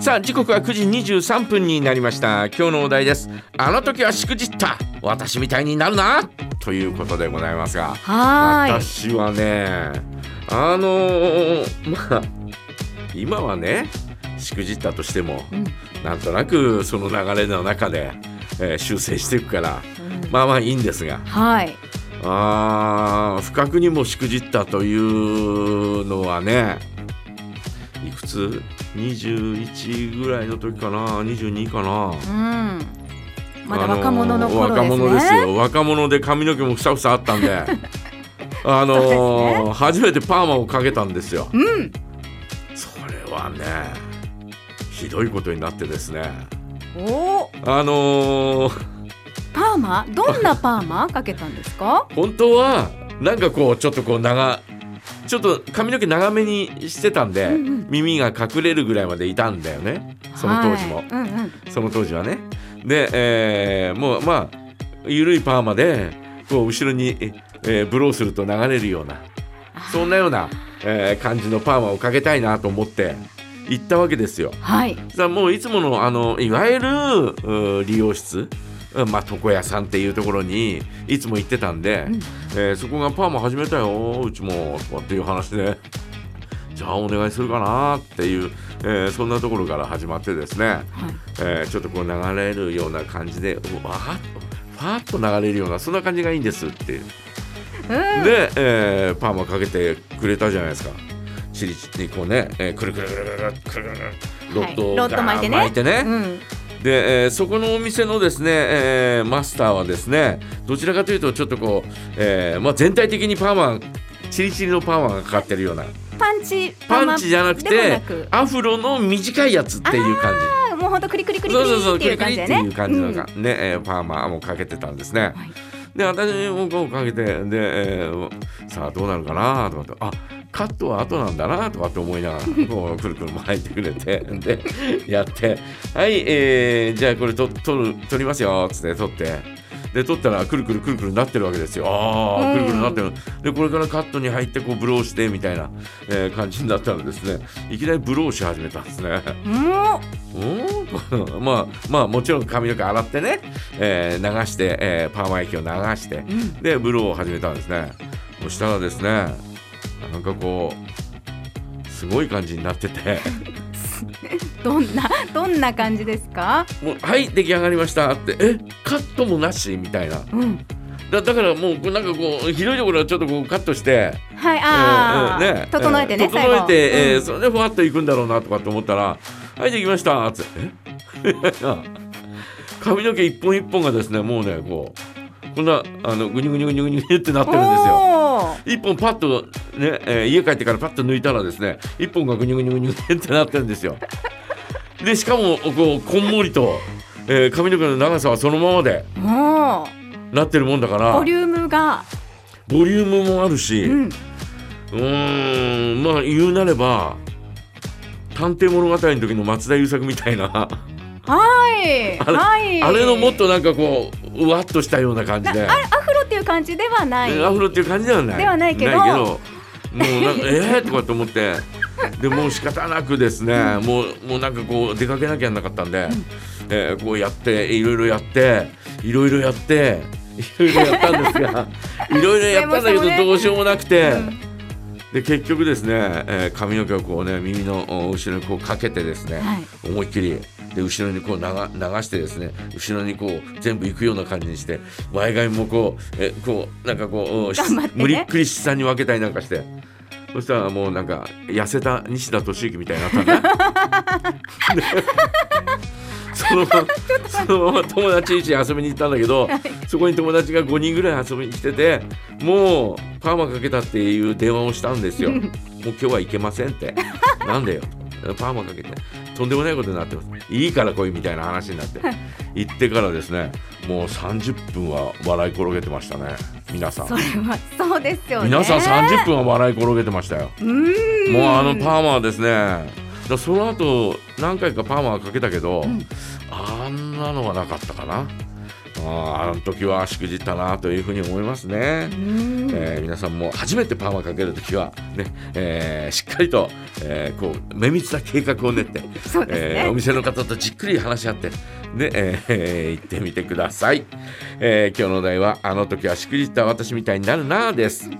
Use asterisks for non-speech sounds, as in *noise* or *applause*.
さあ時刻は9時23分になりました。今日のお題です。あの時はしくじった。私みたいになるな。ということでございますがはい。私はねあのーまあ今はねしくじったとしても、うん。なんとなくその流れの中で、えー修正していくからうん。まあまあいいんですが。はい。あー不覚にもしくじったというのはねいくつ ?21 ぐらいの時かな22かなうんまだ若者の頃ですね、若者ですよ若者で髪の毛もふさふさあったんであのーそうで初めてパーマをかけたんですようんそれはねひどいことになってですねおあのーパーマどんなパーマかけたんですか本当はなんかこうちょっとこう長ちょっと髪の毛長めにしてたんで、うんうん。耳が隠れるぐらいまでいたんだよね。その当時も、はい。うんうん。その当時はね。で、えーもうまあ緩いパーマでこう後ろに、えーブローすると流れるようなそんなような、えー感じのパーマをかけたいなと思って行ったわけですよ。はい。さあもういつものあのいわゆる理容室うんまあ床屋さんっていうところにいつも行ってたんで、うん。えーそこがパーマ始めたようちもっていう話で。じゃあお願いするかなっていう、えーそんなところから始まってですね、はい。えーちょっとこう流れるような感じでうわーっとファーッと流れるようなそんな感じがいいんですっていう。うん。で、えーパーマかけてくれたじゃないですか。チリチリこうね、えーくるくるくるくるくるくるロッドを巻いてね巻いてねうんで、えーそこのお店のですね、えーマスターはですねどちらかというとちょっとこう、えーまあ、全体的にパーマチリチリのパーマがかかってるような。パンチパンチじゃなくてアフロの短いやつっていう感じ。もうほんとクリクリクリクそうそうそうリってクリクリっていう感じだよねいう感じのが、うん。ね、えーパーマもかけてたんですね。はい。で私もこうかけてで、えーさあどうなるかなとかってあカットは後なんだなとかって思いながらこうくるくる巻いてくれてでやってはい、えーじゃあこれと取る取りますよっつって取って。で取ったらくるくるくるくるなってるわけですよ。ああ、うんくるくるなってる。でこれからカットに入ってこうブローしてみたいな、えー感じになったらですねいきなりブローし始めたんですね。もうん *laughs* まあまあもちろん髪の毛洗ってね、えー流して、えーパーマ液を流してでブローを始めたんですねそしたらですねなんかこうすごい感じになってて。*laughs* どんなどんな感じですか？もう「はい出来上がりました」って「えカットもなし?」みたいな。うん。だだからもうなんかこうひどいところはちょっとこうカットして。はいあー、えーね。整えてね、えー整えて、えーそれでふわっといくんだろうなとかって思ったら「はいできました」って。え *laughs* 髪の毛一本一本がですねもうねこうこんなあのグニュグニュグニュグニュってなってるんですよ。一本パッとね、えー家帰ってからパッと抜いたらですね一本がグニュグニュグニュってなってるんですよ。でしかもこうこんもりと、えー髪の毛の長さはそのままでもなってるもんだから。うボリュームが、ボリュームもあるし、う、うんまあ言うなれば「探偵物語」の時の松田優作みたいな。はいあれはい。あれのもっとなんかこううわっとしたような感じで。アフロっていう感じではない。アフロっていう感じではない。ではないけどもうなんかえーとかと思って。でもう仕方なくですね、もうもうなんかこう出かけなきゃなかったんで、えーこうやっていろいろやっていろいろやっていろいろやったんですが *laughs* いろいろやったんだけどどうしようもなくて、うん。で結局ですね、えー髪の毛をこうね耳のお後ろにこうかけてですね、はい。思いっきりで後ろにこう流流してですね後ろにこう全部行くような感じにして前髪もこうえこうなんかこう、無理っくり下に分けたりなんかしてそしたらもうなんか痩せた西田敏行みたいになったんだ *laughs* でそのままそのまま友達ん家に遊びに行ったんだけどそこに友達が5人ぐらい遊びに来ててもうパーマかけたっていう電話をしたんですよ。*laughs* もう今日は行けませんって。なんでよ。パーマかけてとんでもないことになってます。いいから来いみたいな話になって行ってからですねもう30分は笑い転げてましたね皆さん。それはそうですよね。皆さん30分は笑い転げてましたよ。もうあのパーマはですねだその後何回かパーマはかけたけど、ん。あんなのはなかったかなああの時はしくじったなというふうに思いますね。うんえー皆さんも初めてパーマかけるときは、ねえーしっかりと、えーこう綿密な計画を練って、そうですねえーお店の方とじっくり話し合って、ねえー行ってみてください、えー今日のお題は「あの時はしくじった私みたいになるな」です。